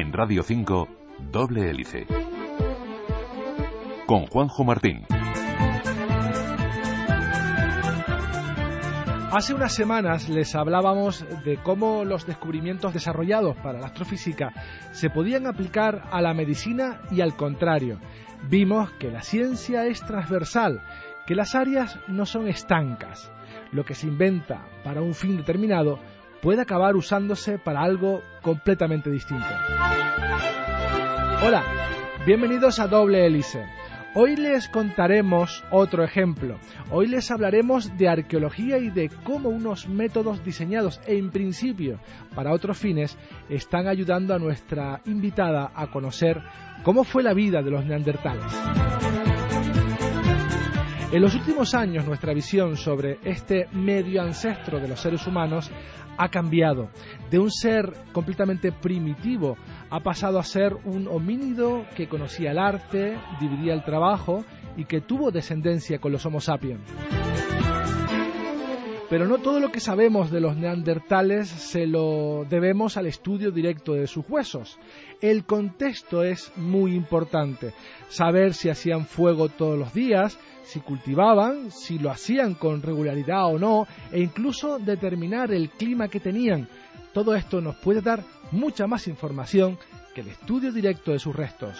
En Radio 5, Doble Hélice. Con Juanjo Martín. Hace unas semanas les hablábamos de cómo los descubrimientos desarrollados para la astrofísica se podían aplicar a la medicina y al contrario. Vimos que la ciencia es transversal, que las áreas no son estancas. Lo que se inventa para un fin determinado puede acabar usándose para algo completamente distinto. Hola, bienvenidos a Doble Hélice. Hoy les contaremos otro ejemplo. Hoy les hablaremos de arqueología y de cómo unos métodos diseñados en principio para otros fines están ayudando a nuestra invitada a conocer cómo fue la vida de los neandertales. En los últimos años nuestra visión sobre este medio ancestro de los seres humanos ha cambiado. De un ser completamente primitivo ha pasado a ser un homínido que conocía el arte, dividía el trabajo y que tuvo descendencia con los Homo sapiens. Pero no todo lo que sabemos de los neandertales se lo debemos al estudio directo de sus huesos. El contexto es muy importante. Saber si hacían fuego todos los días, si cultivaban, si lo hacían con regularidad o no, e incluso determinar el clima que tenían. Todo esto nos puede dar mucha más información que el estudio directo de sus restos.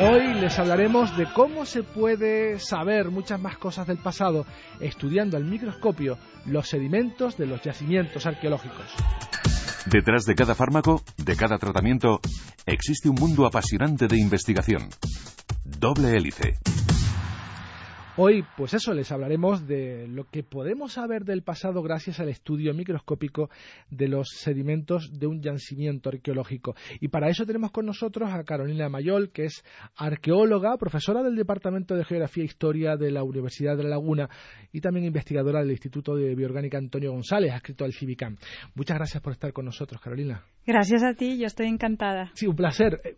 Hoy les hablaremos de cómo se puede saber muchas más cosas del pasado estudiando al microscopio los sedimentos de los yacimientos arqueológicos. Detrás de cada fármaco, de cada tratamiento, existe un mundo apasionante de investigación. Doble hélice. Hoy, pues eso, les hablaremos de lo que podemos saber del pasado gracias al estudio microscópico de los sedimentos de un yacimiento arqueológico. Y para eso tenemos con nosotros a Carolina Mayol, que es arqueóloga, profesora del Departamento de Geografía e Historia de la Universidad de La Laguna y también investigadora del Instituto de Bioorgánica Antonio González, adscrito al CIVICAM. Muchas gracias por estar con nosotros, Carolina. Gracias a ti, yo estoy encantada. Sí, un placer. Eh,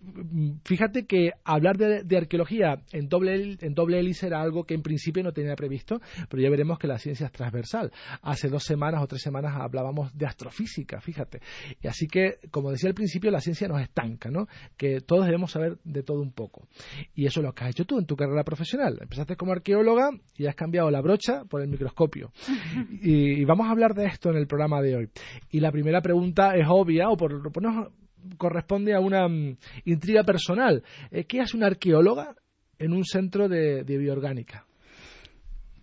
fíjate que hablar de, arqueología en doble, en doble hélice era algo que en principio no tenía previsto, pero ya veremos que la ciencia es transversal. Hace dos semanas o tres semanas hablábamos de astrofísica, fíjate. Y así que, como decía al principio, la ciencia nos estanca, ¿no? Que todos debemos saber de todo un poco. Y eso es lo que has hecho tú en tu carrera profesional. Empezaste como arqueóloga y has cambiado la brocha por el microscopio. y, vamos a hablar de esto en el programa de hoy. Y la primera pregunta es obvia, o por lo menos corresponde a una mm, intriga personal. Eh, ¿Qué hace una arqueóloga en un centro de bioorgánica?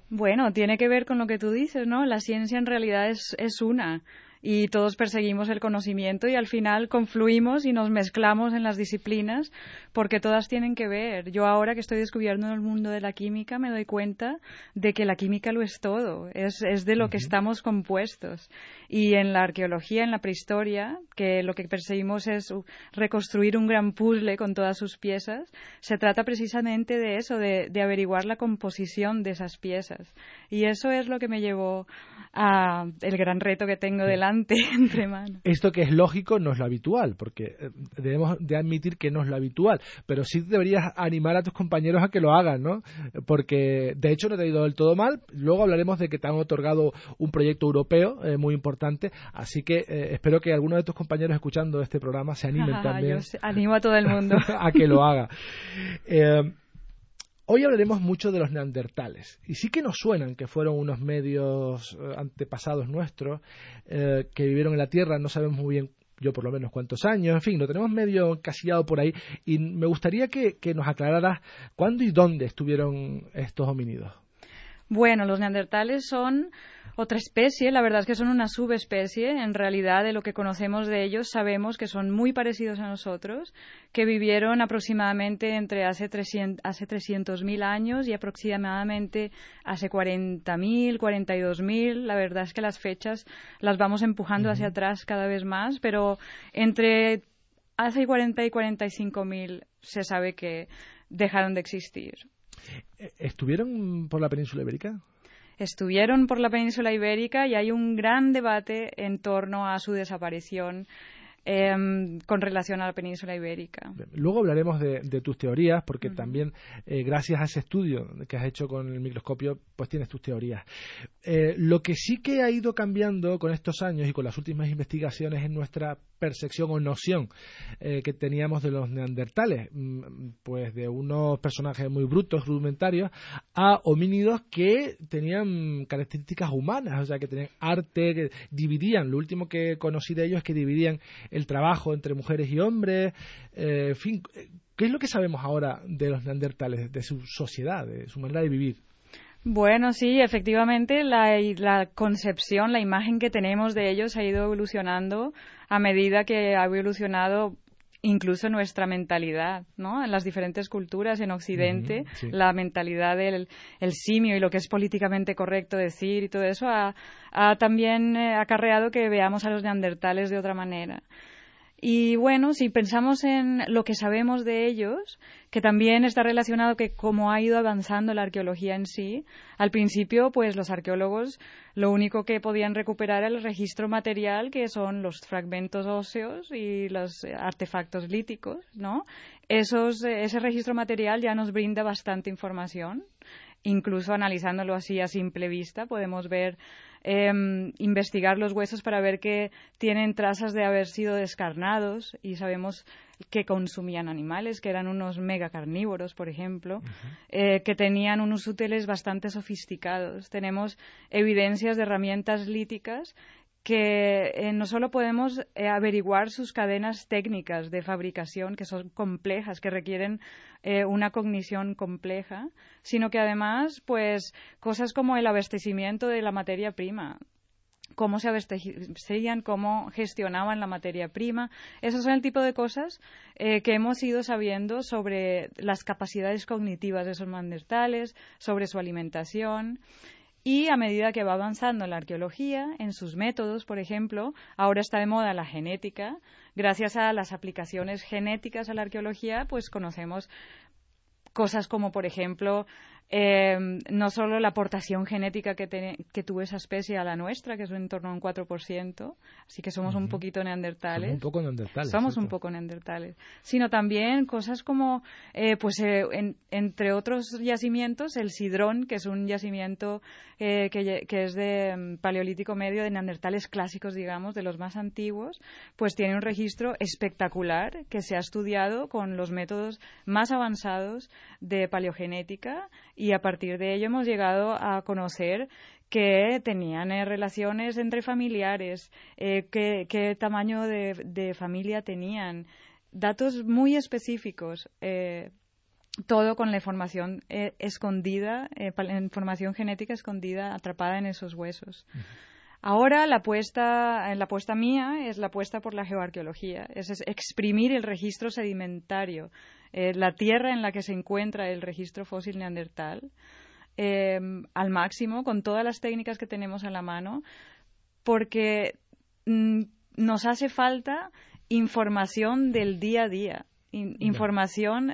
Bueno, tiene que ver con lo que tú dices, ¿no? La ciencia en realidad es, es una y todos perseguimos el conocimiento y al final confluimos y nos mezclamos en las disciplinas porque todas tienen que ver. Yo ahora que estoy descubriendo el mundo de la química me doy cuenta de que la química lo es todo, es, es de lo que estamos compuestos. Y en la arqueología, en la prehistoria, que lo que perseguimos es reconstruir un gran puzzle con todas sus piezas, se trata precisamente de eso, de, de averiguar la composición de esas piezas. Y eso es lo que me llevó a el gran reto que tengo delante entre manos. Esto que es lógico no es lo habitual, porque eh, debemos de admitir que no es lo habitual, pero sí deberías animar a tus compañeros a que lo hagan, ¿no? Porque de hecho no te ha ido del todo mal. Luego hablaremos de que te han otorgado un proyecto europeo eh, muy importante, así que eh, espero que alguno de tus compañeros escuchando este programa se animen también. animo a todo el mundo a que lo haga. Hoy hablaremos mucho de los neandertales. Y sí que nos suenan que fueron unos medios eh, antepasados nuestros eh, que vivieron en la Tierra, no sabemos muy bien yo por lo menos cuántos años, en fin, lo tenemos medio encasillado por ahí y me gustaría que, que nos aclararas cuándo y dónde estuvieron estos homínidos. Bueno, los neandertales son otra especie, la verdad es que son una subespecie, en realidad de lo que conocemos de ellos sabemos que son muy parecidos a nosotros, que vivieron aproximadamente entre hace 300.000 hace años y aproximadamente hace 40.000, 42.000, la verdad es que las fechas las vamos empujando hacia atrás cada vez más, pero entre hace 40 y 45.000 se sabe que dejaron de existir. ¿Estuvieron por la península ibérica? Estuvieron por la península ibérica y hay un gran debate en torno a su desaparición. Em, con relación a la península ibérica. Luego hablaremos de, tus teorías, porque también eh, gracias a ese estudio que has hecho con el microscopio, pues tienes tus teorías. Eh, lo que sí que ha ido cambiando con estos años y con las últimas investigaciones en nuestra percepción o noción eh, que teníamos de los neandertales, mm, pues de unos personajes muy brutos, rudimentarios, a homínidos que tenían características humanas, o sea, que tenían arte, que dividían. Lo último que conocí de ellos es que dividían el trabajo entre mujeres y hombres, eh, en fin, ¿qué es lo que sabemos ahora de los neandertales, de su sociedad, de su manera de vivir? Bueno, sí, efectivamente, la, concepción, la imagen que tenemos de ellos ha ido evolucionando a medida que ha evolucionado incluso nuestra mentalidad, ¿no? En las diferentes culturas en Occidente, la mentalidad del el simio y lo que es políticamente correcto decir y todo eso ha, ha también eh, acarreado que veamos a los neandertales de otra manera. Y bueno, si pensamos en lo que sabemos de ellos, que también está relacionado que como ha ido avanzando la arqueología en sí, al principio pues los arqueólogos lo único que podían recuperar era el registro material que son los fragmentos óseos y los artefactos líticos, ¿no? Esos, ese registro material ya nos brinda bastante información, incluso analizándolo así a simple vista podemos ver Em, investigar los huesos para ver que tienen trazas de haber sido descarnados y sabemos que consumían animales, que eran unos megacarnívoros, por ejemplo, eh, que tenían unos útiles bastante sofisticados. Tenemos evidencias de herramientas líticas que eh, no solo podemos eh, averiguar sus cadenas técnicas de fabricación, que son complejas, que requieren eh, una cognición compleja, sino que además, pues, cosas como el abastecimiento de la materia prima, cómo se abastecían, cómo gestionaban la materia prima. Esos son el tipo de cosas que hemos ido sabiendo sobre las capacidades cognitivas de esos neandertales, sobre su alimentación. Y a medida que va avanzando la arqueología, en sus métodos, por ejemplo, ahora está de moda la genética. Gracias a las aplicaciones genéticas a la arqueología, pues conocemos cosas como, por ejemplo, eh, no solo la aportación genética que, que, tuvo esa especie a la nuestra, que es en torno a un 4%, así que somos un poquito neandertales. Somos un poco neandertales. Somos un poco neandertales. Sino también cosas como, eh, pues, eh, entre otros yacimientos, el Sidrón, que es un yacimiento que, que, es de mm, paleolítico medio, de neandertales clásicos, digamos, de los más antiguos, pues tiene un registro espectacular que se ha estudiado con los métodos más avanzados de paleogenética y a partir de ello hemos llegado a conocer que tenían eh, relaciones entre familiares, eh, qué, tamaño de, familia tenían, datos muy específicos. Eh, todo con la información escondida, la información genética escondida, atrapada en esos huesos. Ahora la apuesta, la apuesta mía es la apuesta por la geoarqueología, es exprimir el registro sedimentario eh, la tierra en la que se encuentra el registro fósil neandertal eh, al máximo, con todas las técnicas que tenemos a la mano, porque mm, nos hace falta información del día a día. información,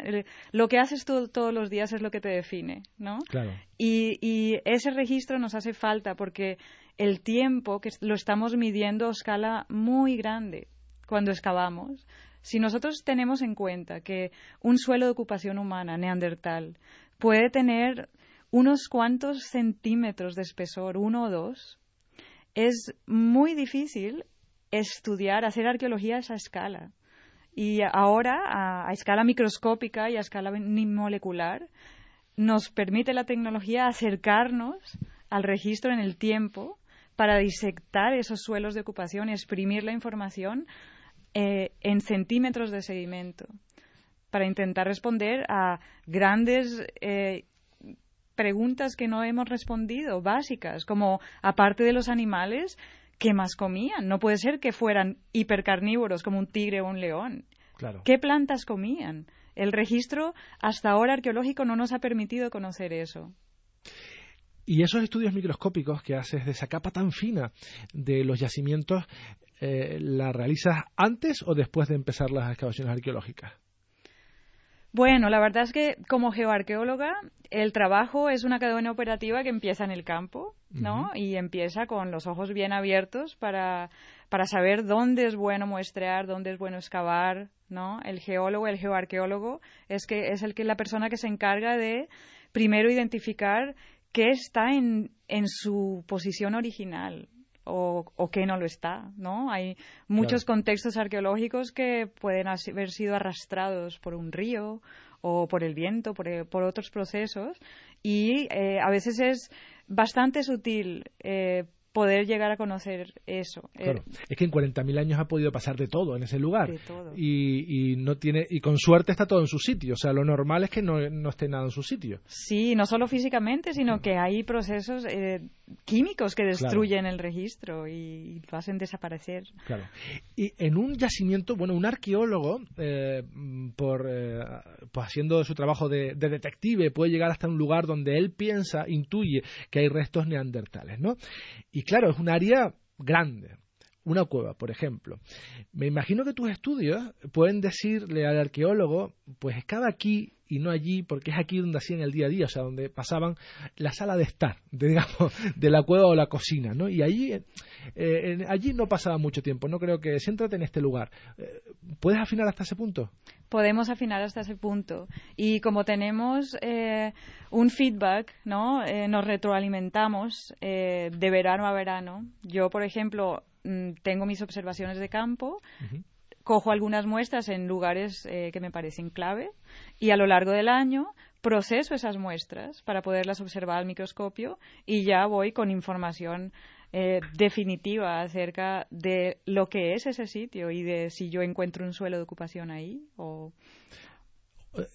lo que haces tú todos los días es lo que te define, ¿no? Claro. Y, y, ese registro nos hace falta porque el tiempo que lo estamos midiendo a escala muy grande cuando excavamos. Si nosotros tenemos en cuenta que un suelo de ocupación humana neandertal puede tener unos cuantos centímetros de espesor, uno o dos, es muy difícil estudiar, hacer arqueología a esa escala. Y ahora, a, escala microscópica y a escala molecular, nos permite la tecnología acercarnos al registro en el tiempo para disectar esos suelos de ocupación y exprimir la información eh, en centímetros de sedimento para intentar responder a grandes eh, preguntas que no hemos respondido, básicas, como aparte de los animales, ¿qué más comían? No puede ser que fueran hipercarnívoros como un tigre o un león. ¿Qué plantas comían? El registro hasta ahora arqueológico no nos ha permitido conocer eso. Y esos estudios microscópicos que haces de esa capa tan fina de los yacimientos, eh, ¿la realizas antes o después de empezar las excavaciones arqueológicas? Bueno, la verdad es que como geoarqueóloga el trabajo es una cadena operativa que empieza en el campo, ¿no? Y empieza con los ojos bien abiertos para, para saber dónde es bueno muestrear, dónde es bueno excavar, ¿no? El geólogo, el geoarqueólogo es que es el que la persona que se encarga de primero identificar qué está en, en su posición original, o, o que no lo está, ¿no? Hay muchos contextos arqueológicos que pueden haber sido arrastrados por un río o por el viento, por, eh, por otros procesos, y eh, a veces es bastante sutil eh, poder llegar a conocer eso. Eh, claro. es que en 40.000 años ha podido pasar de todo en ese lugar. Y, y, no tiene y con suerte está todo en su sitio. O sea, lo normal es que no, no esté nada en su sitio. Sí, no solo físicamente, sino que hay procesos eh, químicos que destruyen el registro y lo hacen desaparecer. Claro. Y en un yacimiento, bueno, un arqueólogo, eh, por pues haciendo su trabajo de, de detective, puede llegar hasta un lugar donde él piensa, intuye que hay restos neandertales, ¿no? Y claro, es un área grande. Una cueva, por ejemplo. Me imagino que tus estudios pueden decirle al arqueólogo, pues excava aquí y no allí, porque es aquí donde hacían el día a día, o sea, donde pasaban la sala de estar, digamos, de la cueva o la cocina, ¿no? Y allí, eh, allí no pasaba mucho tiempo, no creo que, siéntate en este lugar. Eh, ¿Puedes afinar hasta ese punto? podemos afinar hasta ese punto. Y como tenemos eh, un feedback, ¿no? Eh, nos retroalimentamos eh, de verano a verano. Yo, por ejemplo, mm, tengo mis observaciones de campo, cojo algunas muestras en lugares que me parecen clave y a lo largo del año proceso esas muestras para poderlas observar al microscopio y ya voy con información eh, definitiva acerca de lo que es ese sitio y de si yo encuentro un suelo de ocupación ahí o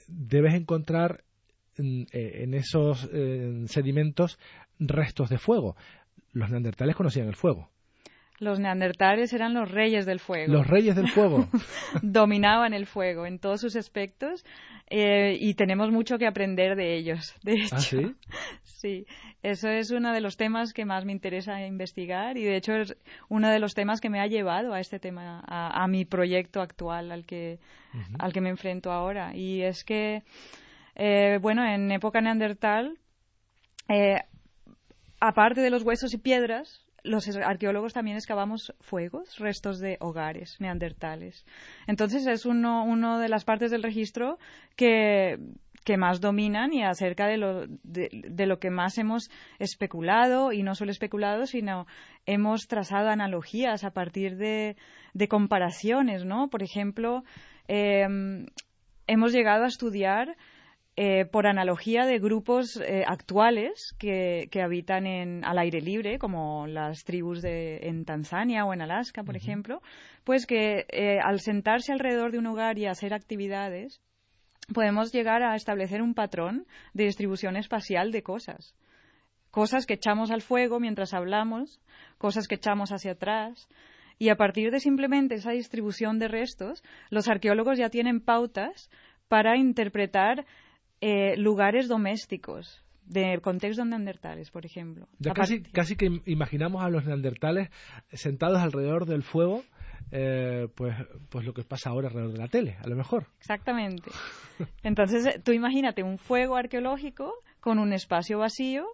debes encontrar en, eh, esos eh, sedimentos restos de fuego. Los neandertales conocían el fuego. Los neandertales eran los reyes del fuego. Los reyes del fuego. Dominaban el fuego en todos sus aspectos eh, y tenemos mucho que aprender de ellos. De ¿Ah, hecho, sí? sí, eso es uno de los temas que más me interesa investigar y de hecho es uno de los temas que me ha llevado a este tema, a, mi proyecto actual al que, al que me enfrento ahora. Y es que, eh, bueno, en época neandertal, eh, aparte de los huesos y piedras, los arqueólogos también excavamos fuegos, restos de hogares neandertales. Entonces es uno, de las partes del registro que, más dominan y acerca de lo, de, lo que más hemos especulado, y no solo especulado, sino hemos trazado analogías a partir de, de comparaciones, ¿no? Por ejemplo, em, hemos llegado a estudiar eh, por analogía de grupos eh, actuales que, habitan en, al aire libre, como las tribus de, en Tanzania o en Alaska, por ejemplo, pues que eh, al sentarse alrededor de un hogar y hacer actividades, podemos llegar a establecer un patrón de distribución espacial de cosas. Cosas que echamos al fuego mientras hablamos, cosas que echamos hacia atrás, y a partir de simplemente esa distribución de restos, los arqueólogos ya tienen pautas para interpretar eh, lugares domésticos de contexto neandertales, por ejemplo. Ya casi, casi que imaginamos a los neandertales sentados alrededor del fuego, eh, pues, pues lo que pasa ahora alrededor de la tele, a lo mejor. Exactamente. Entonces, eh, tú imagínate un fuego arqueológico con un espacio vacío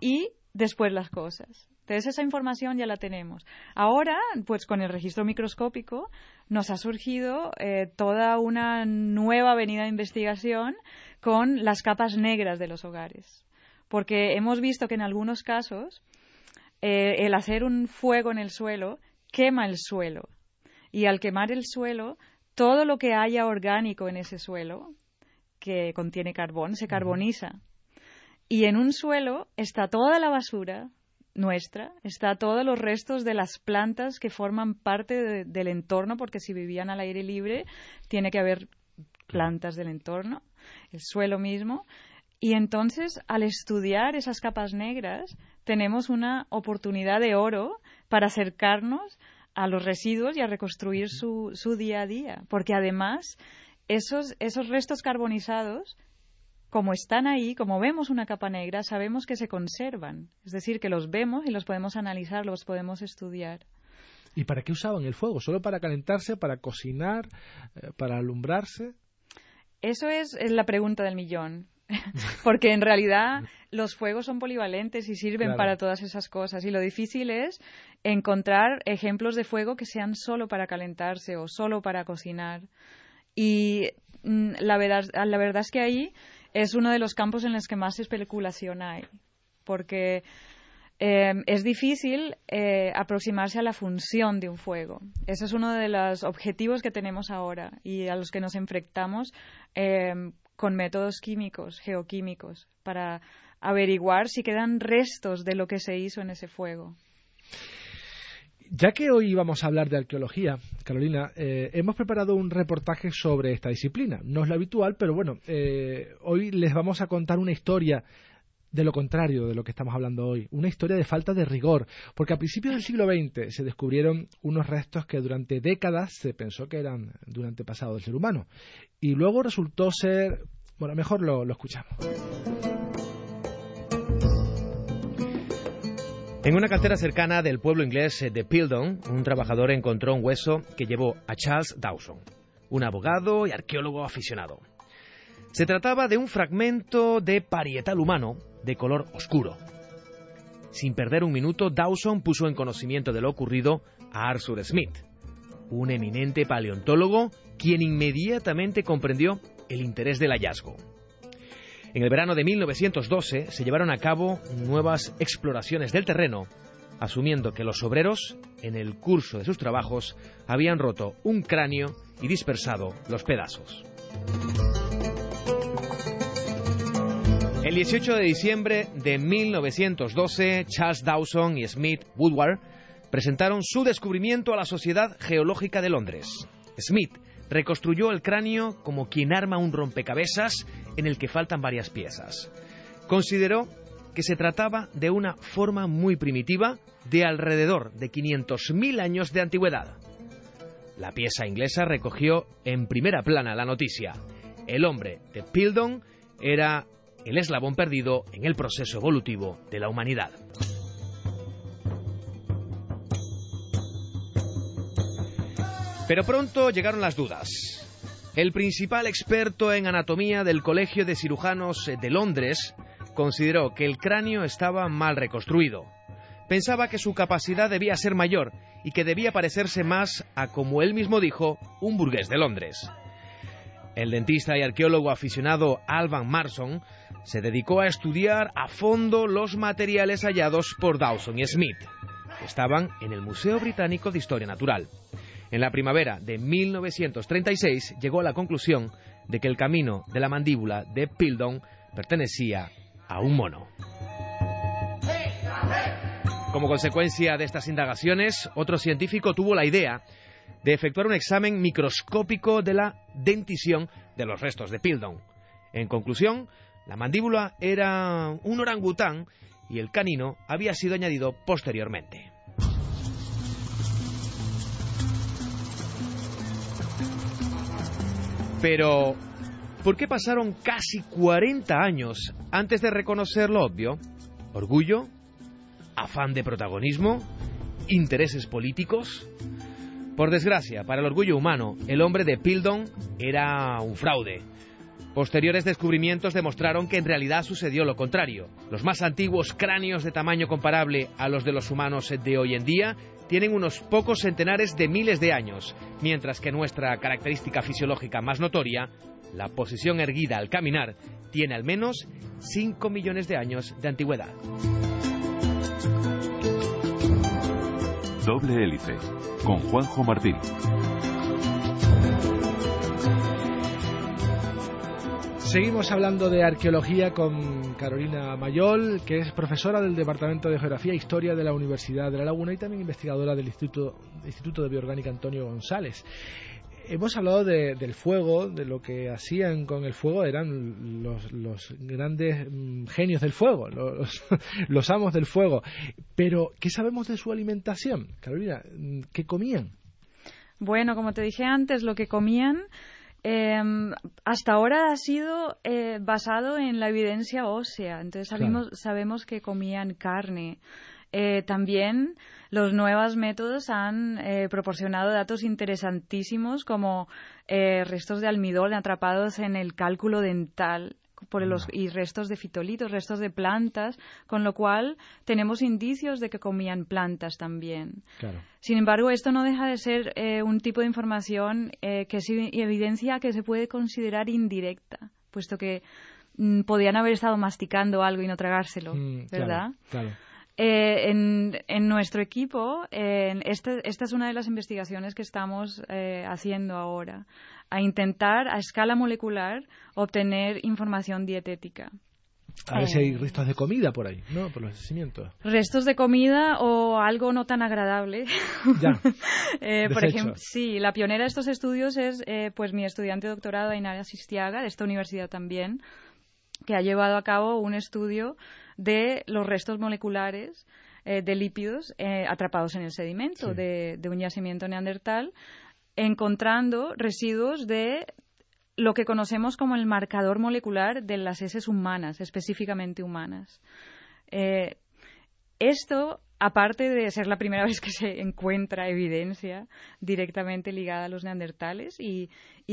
y después las cosas. Entonces esa información ya la tenemos. Ahora, pues con el registro microscópico nos ha surgido eh, toda una nueva avenida de investigación con las capas negras de los hogares. Porque hemos visto que en algunos casos eh, el hacer un fuego en el suelo quema el suelo. Y al quemar el suelo, todo lo que haya orgánico en ese suelo, que contiene carbón, se carboniza. Y en un suelo está toda la basura, nuestra está todos los restos de las plantas que forman parte del entorno, porque si vivían al aire libre, tiene que haber plantas del entorno, el suelo mismo. Y entonces, al estudiar esas capas negras, tenemos una oportunidad de oro para acercarnos a los residuos y a reconstruir su, su día a día. Porque además, esos, esos restos carbonizados como están ahí, como vemos una capa negra, sabemos que se conservan. Es decir, que los vemos y los podemos analizar, los podemos estudiar. ¿Y para qué usaban el fuego? ¿Solo para calentarse, para cocinar, eh, para alumbrarse? Eso es la pregunta del millón. Porque en realidad los fuegos son polivalentes y sirven para todas esas cosas. Y lo difícil es encontrar ejemplos de fuego que sean solo para calentarse o solo para cocinar. Y mm, la verdad, la verdad es que ahí es uno de los campos en los que más especulación hay. Porque Em, es difícil eh, aproximarse a la función de un fuego. Ese es uno de los objetivos que tenemos ahora y a los que nos enfrentamos em, con métodos químicos, geoquímicos, para averiguar si quedan restos de lo que se hizo en ese fuego. Ya que hoy vamos a hablar de arqueología, Carolina, eh, hemos preparado un reportaje sobre esta disciplina. No es lo habitual, pero bueno, eh, hoy les vamos a contar una historia de lo contrario de lo que estamos hablando hoy, una historia de falta de rigor, porque a principios del siglo XX se descubrieron unos restos que durante décadas se pensó que eran de un antepasado del ser humano, y luego resultó ser, bueno, mejor lo, lo escuchamos. En una cantera cercana del pueblo inglés de Pildon, un trabajador encontró un hueso que llevó a Charles Dawson, un abogado y arqueólogo aficionado. Se trataba de un fragmento de parietal humano de color oscuro. Sin perder un minuto, Dawson puso en conocimiento de lo ocurrido a Arthur Smith, un eminente paleontólogo quien inmediatamente comprendió el interés del hallazgo. En el verano de 1912 se llevaron a cabo nuevas exploraciones del terreno, asumiendo que los obreros, en el curso de sus trabajos, habían roto un cráneo y dispersado los pedazos. El 18 de diciembre de 1912, Charles Dawson y Smith Woodward presentaron su descubrimiento a la Sociedad Geológica de Londres. Smith reconstruyó el cráneo como quien arma un rompecabezas en el que faltan varias piezas. Consideró que se trataba de una forma muy primitiva de alrededor de 500.000 años de antigüedad. La pieza inglesa recogió en primera plana la noticia. El hombre de Pildon era el eslabón perdido en el proceso evolutivo de la humanidad. Pero pronto llegaron las dudas. El principal experto en anatomía del Colegio de Cirujanos de Londres consideró que el cráneo estaba mal reconstruido. Pensaba que su capacidad debía ser mayor y que debía parecerse más a, como él mismo dijo, un burgués de Londres. El dentista y arqueólogo aficionado Alban Marson se dedicó a estudiar a fondo los materiales hallados por Dawson y Smith, que estaban en el Museo Británico de Historia Natural. En la primavera de 1936 llegó a la conclusión de que el camino de la mandíbula de Pildon pertenecía a un mono. Como consecuencia de estas indagaciones, otro científico tuvo la idea de efectuar un examen microscópico de la dentición de los restos de Pildon. En conclusión, la mandíbula era un orangután y el canino había sido añadido posteriormente. Pero, ¿por qué pasaron casi 40 años antes de reconocer lo obvio? ¿Orgullo? ¿Afán de protagonismo? ¿Intereses políticos? Por desgracia, para el orgullo humano, el hombre de Pildon era un fraude Posteriores descubrimientos demostraron que en realidad sucedió lo contrario. Los más antiguos cráneos de tamaño comparable a los de los humanos de hoy en día tienen unos pocos centenares de miles de años, mientras que nuestra característica fisiológica más notoria, la posición erguida al caminar, tiene al menos 5 millones de años de antigüedad. Doble hélice, con Juanjo Martín. Seguimos hablando de arqueología con Carolina Mayol, que es profesora del Departamento de Geografía e Historia de la Universidad de La Laguna y también investigadora del Instituto, Instituto de Bioorgánica Antonio González. Hemos hablado del fuego, de lo que hacían con el fuego, eran los, grandes mm, genios del fuego, los, los amos del fuego. Pero, ¿qué sabemos de su alimentación? Carolina, ¿qué comían? Bueno, como te dije antes, lo que comían Em, hasta ahora ha sido eh, basado en la evidencia ósea. Entonces sabemos, sabemos que comían carne. Eh, también los nuevos métodos han eh, proporcionado datos interesantísimos como eh, restos de almidón atrapados en el cálculo dental por los, y restos de fitolitos, restos de plantas, con lo cual tenemos indicios de que comían plantas también. Sin embargo, esto no deja de ser un tipo de información que es evidencia que se puede considerar indirecta, puesto que mm, podían haber estado masticando algo y no tragárselo, mm, ¿verdad? claro. Eh, en, nuestro equipo, este, esta es una de las investigaciones que estamos eh, haciendo ahora, a intentar a escala molecular obtener información dietética. A ver si hay eh, restos de comida por ahí, ¿no? Por los yacimientos. Restos de comida o algo no tan agradable. Ya. por ejemplo, sí, la pionera de estos estudios es pues mi estudiante de doctorado, Ainara Sistiaga, de esta universidad también, que ha llevado a cabo un estudio de los restos moleculares eh, de lípidos eh, atrapados en el sedimento de, un yacimiento neandertal, encontrando residuos de lo que conocemos como el marcador molecular de las heces humanas, específicamente humanas. Eh, esto aparte de ser la primera vez que se encuentra evidencia directamente ligada a los neandertales y,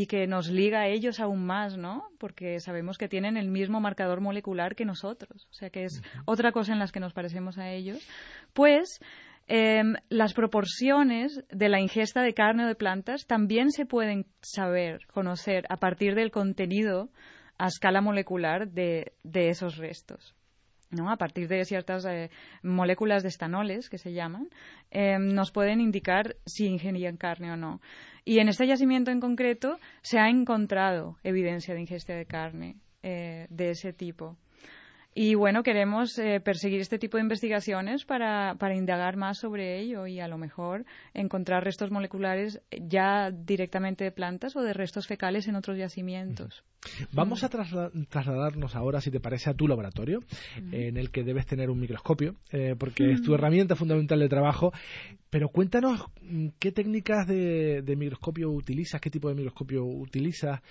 que nos liga a ellos aún más, ¿no? Porque sabemos que tienen el mismo marcador molecular que nosotros, o sea que es otra cosa en las que nos parecemos a ellos, pues em, las proporciones de la ingesta de carne o de plantas también se pueden saber, conocer a partir del contenido a escala molecular de esos restos. ¿No? a partir de ciertas eh, moléculas de estanoles que se llaman, eh, nos pueden indicar si ingerían carne o no. Y en este yacimiento en concreto se ha encontrado evidencia de ingesta de carne eh, de ese tipo. Y bueno, queremos eh, perseguir este tipo de investigaciones para, para, indagar más sobre ello y a lo mejor encontrar restos moleculares ya directamente de plantas o de restos fecales en otros yacimientos. Vamos a trasladarnos ahora, si te parece, a tu laboratorio, en el que debes tener un microscopio, eh, porque es tu herramienta fundamental de trabajo. Pero cuéntanos mm, qué técnicas de, microscopio utilizas, qué tipo de microscopio utilizas.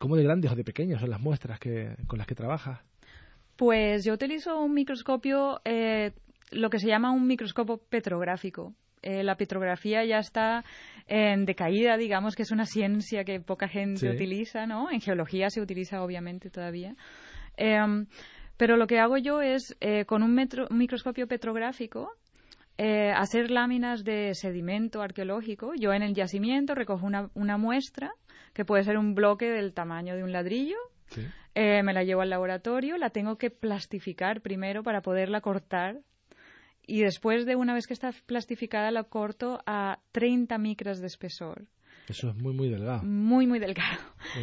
Eh, ¿Cómo de grandes o de pequeñas son las muestras que, con las que trabajas? Pues yo utilizo un microscopio, eh, lo que se llama un microscopio petrográfico. Eh, la petrografía ya está en decaída, digamos que es una ciencia que poca gente utiliza, ¿no? En geología se utiliza obviamente todavía. Em, pero lo que hago yo es, eh, con un, microscopio petrográfico, hacer láminas de sedimento arqueológico. Yo en el yacimiento recojo una, una muestra que puede ser un bloque del tamaño de un ladrillo. Eh, me la llevo al laboratorio, la tengo que plastificar primero para poderla cortar y después de una vez que está plastificada la corto a 30 micras de espesor. Eso es muy, muy delgado. Muy, muy delgado.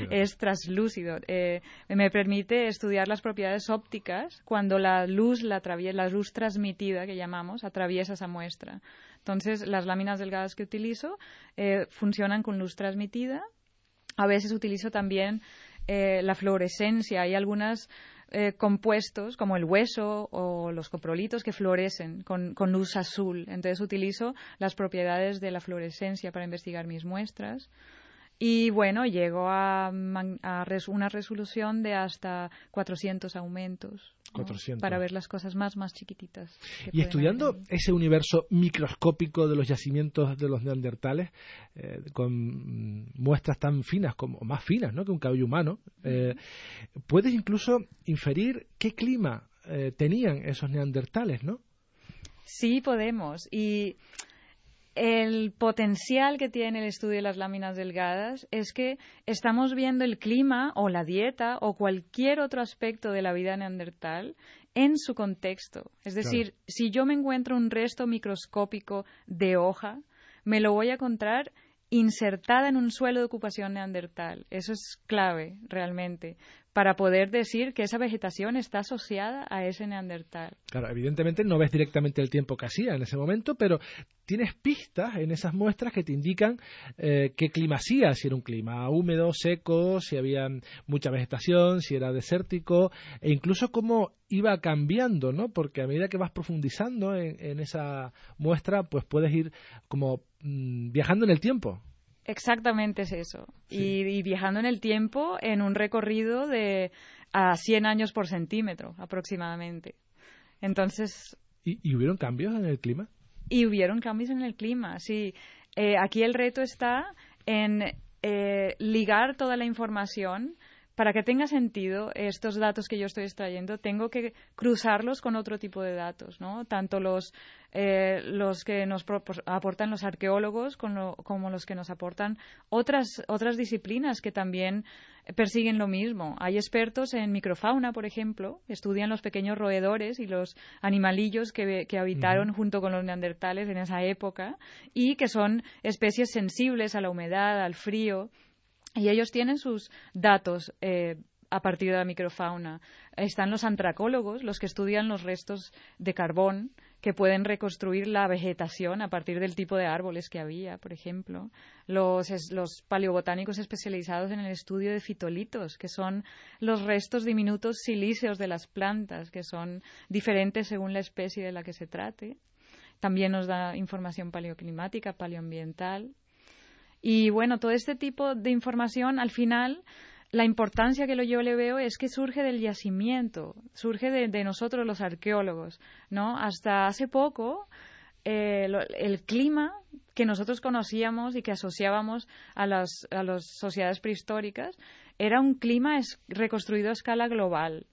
Es traslúcido. Eh, me permite estudiar las propiedades ópticas cuando la luz, la, la luz transmitida, que llamamos, atraviesa esa muestra. Entonces, las láminas delgadas que utilizo eh, funcionan con luz transmitida a veces utilizo también eh, la fluorescencia. Hay algunos eh, compuestos, como el hueso o los coprolitos, que florecen con, luz azul. Entonces utilizo las propiedades de la fluorescencia para investigar mis muestras. Y bueno, llego a, una resolución de hasta 400 aumentos. Para ver las cosas más, más chiquititas. Y estudiando ese universo microscópico de los yacimientos de los neandertales, eh, con muestras tan finas como más finas ¿no? que un cabello humano, eh, puedes incluso inferir qué clima eh, tenían esos neandertales, ¿no? Sí, podemos. Y el potencial que tiene el estudio de las láminas delgadas es que estamos viendo el clima o la dieta o cualquier otro aspecto de la vida neandertal en su contexto. Es decir, si yo me encuentro un resto microscópico de hoja, me lo voy a encontrar insertada en un suelo de ocupación neandertal. Eso es clave, realmente para poder decir que esa vegetación está asociada a ese neandertal. Claro, evidentemente no ves directamente el tiempo que hacía en ese momento, pero tienes pistas en esas muestras que te indican eh, qué clima hacía, si era un clima húmedo, seco, si había mucha vegetación, si era desértico, e incluso cómo iba cambiando, ¿no? Porque a medida que vas profundizando en, esa muestra, pues puedes ir como mm, viajando en el tiempo. Exactamente es eso. Y, viajando en el tiempo en un recorrido de a 100 años por centímetro aproximadamente. Entonces, ¿Y, hubieron cambios en el clima? Y hubieron cambios en el clima, sí. Eh, aquí el reto está en eh, ligar toda la información para que tenga sentido estos datos que yo estoy extrayendo, tengo que cruzarlos con otro tipo de datos, ¿no? Tanto los, eh, los que nos aportan los arqueólogos como los que nos aportan otras, otras disciplinas que también persiguen lo mismo. Hay expertos en microfauna, por ejemplo, estudian los pequeños roedores y los animalillos que, habitaron junto con los neandertales en esa época y que son especies sensibles a la humedad, al frío y ellos tienen sus datos eh, a partir de la microfauna. Están los antracólogos, los que estudian los restos de carbón, que pueden reconstruir la vegetación a partir del tipo de árboles que había, por ejemplo. Los, los paleobotánicos especializados en el estudio de fitolitos, que son los restos diminutos silíceos de las plantas, que son diferentes según la especie de la que se trate. También nos da información paleoclimática, paleoambiental. Y bueno, todo este tipo de información, al final, la importancia que yo le veo es que surge del yacimiento, surge de, nosotros los arqueólogos, ¿no? Hasta hace poco, eh, el clima que nosotros conocíamos y que asociábamos a las sociedades prehistóricas era un clima reconstruido a escala global,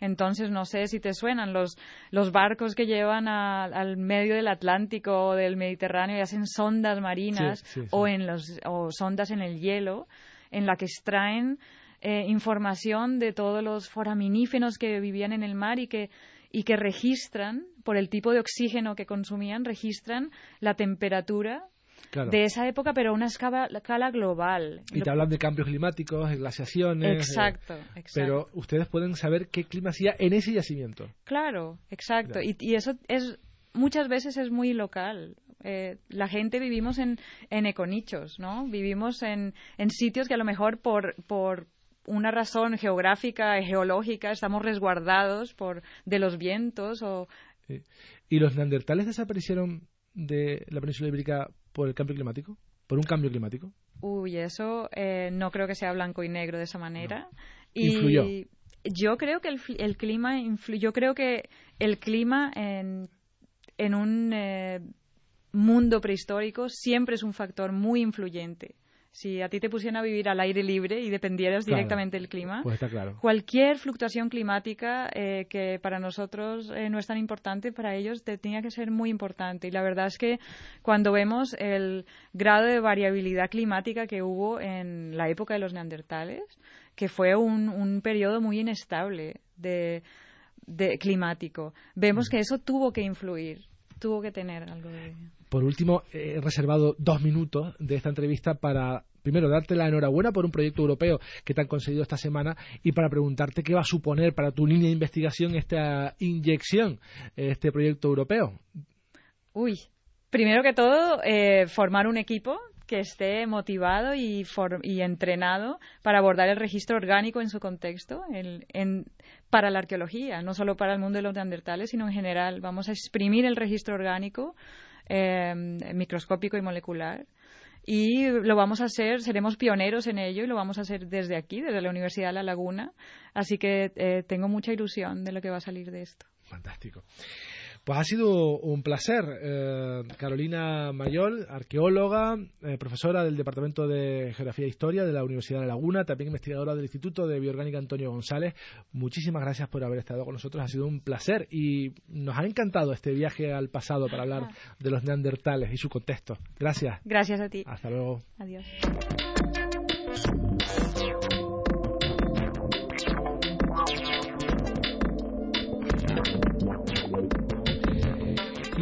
entonces, no sé si te suenan los, los barcos que llevan al medio del Atlántico o del Mediterráneo y hacen sondas marinas O, en los, o sondas en el hielo en la que extraen eh, información de todos los foraminíferos que vivían en el mar y que, y que registran, por el tipo de oxígeno que consumían, registran la temperatura de esa época, pero a una escala, global. Y te hablan de cambios climáticos, glaciaciones. Eh, exacto, exacto. Pero ustedes pueden saber qué clima hacía en ese yacimiento. Claro, exacto. Y, eso es muchas veces es muy local. Eh, la gente vivimos en, en econichos, ¿no? Vivimos en, en sitios que a lo mejor por, por una razón geográfica, geológica, estamos resguardados por de los vientos o... ¿Y los neandertales desaparecieron de la península ibérica por el cambio climático? ¿Por un cambio climático? Uy, eso eh, no creo que sea blanco y negro de esa manera. ¿Influyó? Y yo creo que el, el clima influyó. Yo creo que el clima en, en un eh, mundo prehistórico siempre es un factor muy influyente. Si a ti te pusieran a vivir al aire libre y dependieras directamente del clima, pues está claro. cualquier fluctuación climática eh, que para nosotros eh, no es tan importante, para ellos tenía que ser muy importante. Y la verdad es que cuando vemos el grado de variabilidad climática que hubo en la época de los neandertales, que fue un, un periodo muy inestable de, de climático, vemos que eso tuvo que influir, tuvo que tener algo de por último, he reservado dos minutos de esta entrevista para primero darte la enhorabuena por un proyecto europeo que te han conseguido esta semana y para preguntarte qué va a suponer para tu línea de investigación esta inyección, este proyecto europeo. Uy, primero que todo, eh, formar un equipo que esté motivado y, y, entrenado para abordar el registro orgánico en su contexto, en, para la arqueología, no solo para el mundo de los neandertales, sino en general. Vamos a exprimir el registro orgánico eh, microscópico y molecular. Y lo vamos a hacer, seremos pioneros en ello y lo vamos a hacer desde aquí, desde la Universidad de La Laguna. Así que eh, tengo mucha ilusión de lo que va a salir de esto. Fantástico. Pues ha sido un placer. Eh, Carolina Mayol, arqueóloga, eh, profesora del Departamento de Geografía e Historia de la Universidad de Laguna, también investigadora del Instituto de Bioorgánica Antonio González. Muchísimas gracias por haber estado con nosotros. Ha sido un placer y nos ha encantado este viaje al pasado para hablar de los neandertales y su contexto. Gracias. Gracias a ti. Hasta luego. Adiós.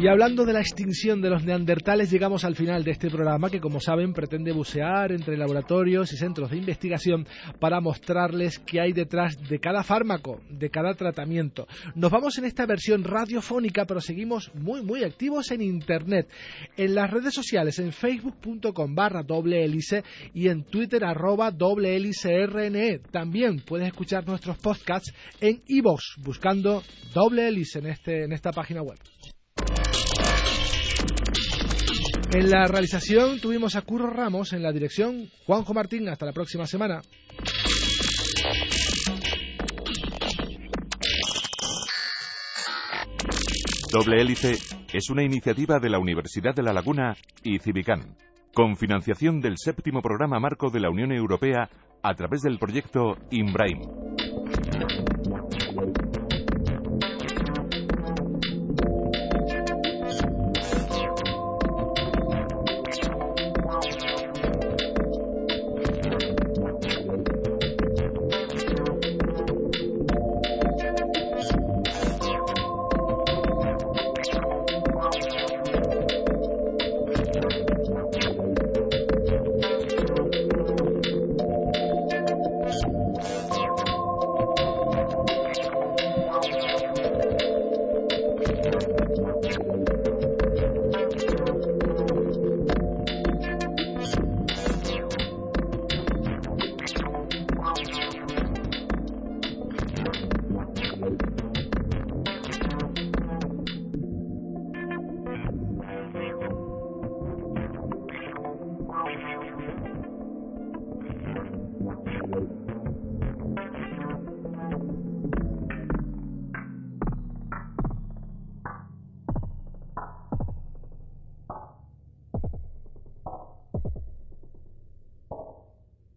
Y hablando de la extinción de los neandertales, llegamos al final de este programa que, como saben, pretende bucear entre laboratorios y centros de investigación para mostrarles qué hay detrás de cada fármaco, de cada tratamiento. Nos vamos en esta versión radiofónica, pero seguimos muy, muy activos en Internet, en las redes sociales, en facebook.com barra doble hélice y en twitter arroba doble hélice RNE. También puedes escuchar nuestros podcasts en iVoox, buscando doble hélice en, este, en esta página web. En la realización tuvimos a Curro Ramos, en la dirección Juanjo Martín. Hasta la próxima semana. Doble Hélice es una iniciativa de la Universidad de La Laguna y Civicán, con financiación del séptimo programa marco de la Unión Europea a través del proyecto IMBRAIM.